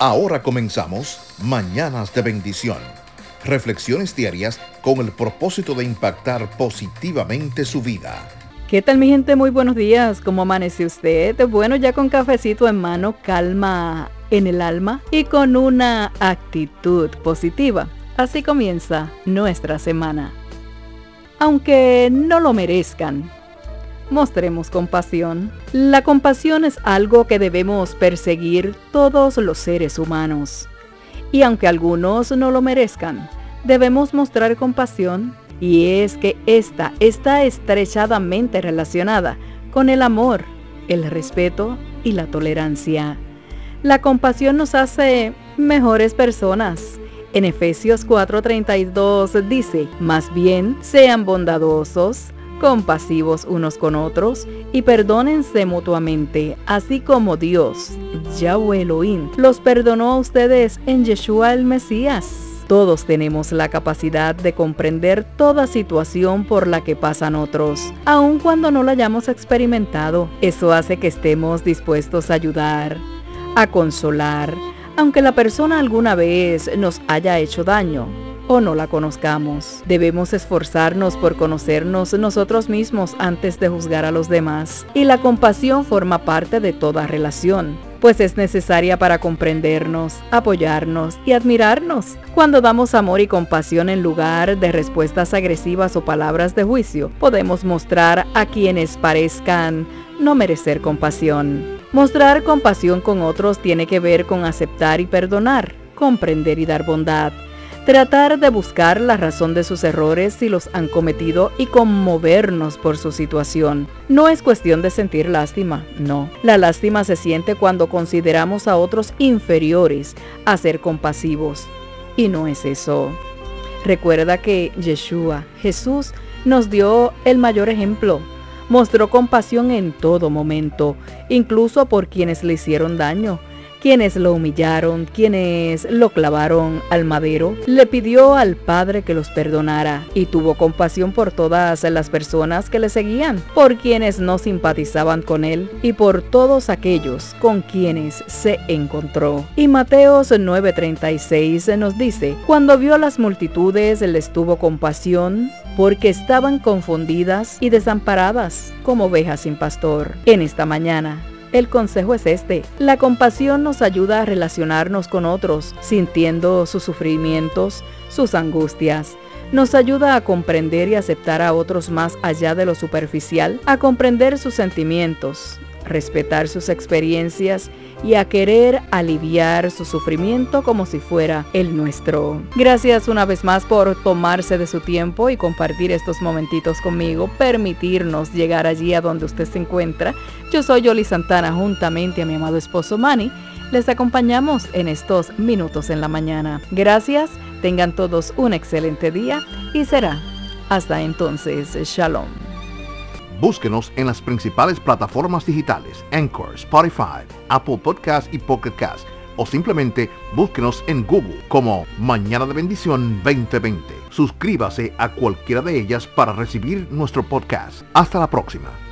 Ahora comenzamos Mañanas de Bendición. Reflexiones diarias con el propósito de impactar positivamente su vida. ¿Qué tal mi gente? Muy buenos días. ¿Cómo amanece usted? Bueno, ya con cafecito en mano, calma en el alma y con una actitud positiva. Así comienza nuestra semana. Aunque no lo merezcan, mostremos compasión. La compasión es algo que debemos perseguir todos los seres humanos. Y aunque algunos no lo merezcan, debemos mostrar compasión y es que esta está estrechadamente relacionada con el amor, el respeto y la tolerancia. La compasión nos hace mejores personas. En Efesios 4:32 dice, más bien sean bondadosos, compasivos unos con otros y perdónense mutuamente, así como Dios, Yahweh Elohim, los perdonó a ustedes en Yeshua el Mesías. Todos tenemos la capacidad de comprender toda situación por la que pasan otros, aun cuando no la hayamos experimentado. Eso hace que estemos dispuestos a ayudar, a consolar, aunque la persona alguna vez nos haya hecho daño o no la conozcamos. Debemos esforzarnos por conocernos nosotros mismos antes de juzgar a los demás. Y la compasión forma parte de toda relación, pues es necesaria para comprendernos, apoyarnos y admirarnos. Cuando damos amor y compasión en lugar de respuestas agresivas o palabras de juicio, podemos mostrar a quienes parezcan no merecer compasión. Mostrar compasión con otros tiene que ver con aceptar y perdonar, comprender y dar bondad tratar de buscar la razón de sus errores si los han cometido y conmovernos por su situación. No es cuestión de sentir lástima, no. La lástima se siente cuando consideramos a otros inferiores a ser compasivos. Y no es eso. Recuerda que Yeshua, Jesús, nos dio el mayor ejemplo. Mostró compasión en todo momento, incluso por quienes le hicieron daño quienes lo humillaron, quienes lo clavaron al madero, le pidió al Padre que los perdonara y tuvo compasión por todas las personas que le seguían, por quienes no simpatizaban con él y por todos aquellos con quienes se encontró. Y Mateos 9:36 nos dice, cuando vio a las multitudes les tuvo compasión porque estaban confundidas y desamparadas como ovejas sin pastor. En esta mañana el consejo es este. La compasión nos ayuda a relacionarnos con otros, sintiendo sus sufrimientos, sus angustias. Nos ayuda a comprender y aceptar a otros más allá de lo superficial, a comprender sus sentimientos, respetar sus experiencias y a querer aliviar su sufrimiento como si fuera el nuestro. Gracias una vez más por tomarse de su tiempo y compartir estos momentitos conmigo, permitirnos llegar allí a donde usted se encuentra. Yo soy Yoli Santana juntamente a mi amado esposo Manny. Les acompañamos en estos minutos en la mañana. Gracias, tengan todos un excelente día y será hasta entonces, shalom. Búsquenos en las principales plataformas digitales, Anchor, Spotify, Apple Podcast y Pocket Cast, o simplemente búsquenos en Google como Mañana de Bendición 2020. Suscríbase a cualquiera de ellas para recibir nuestro podcast. Hasta la próxima.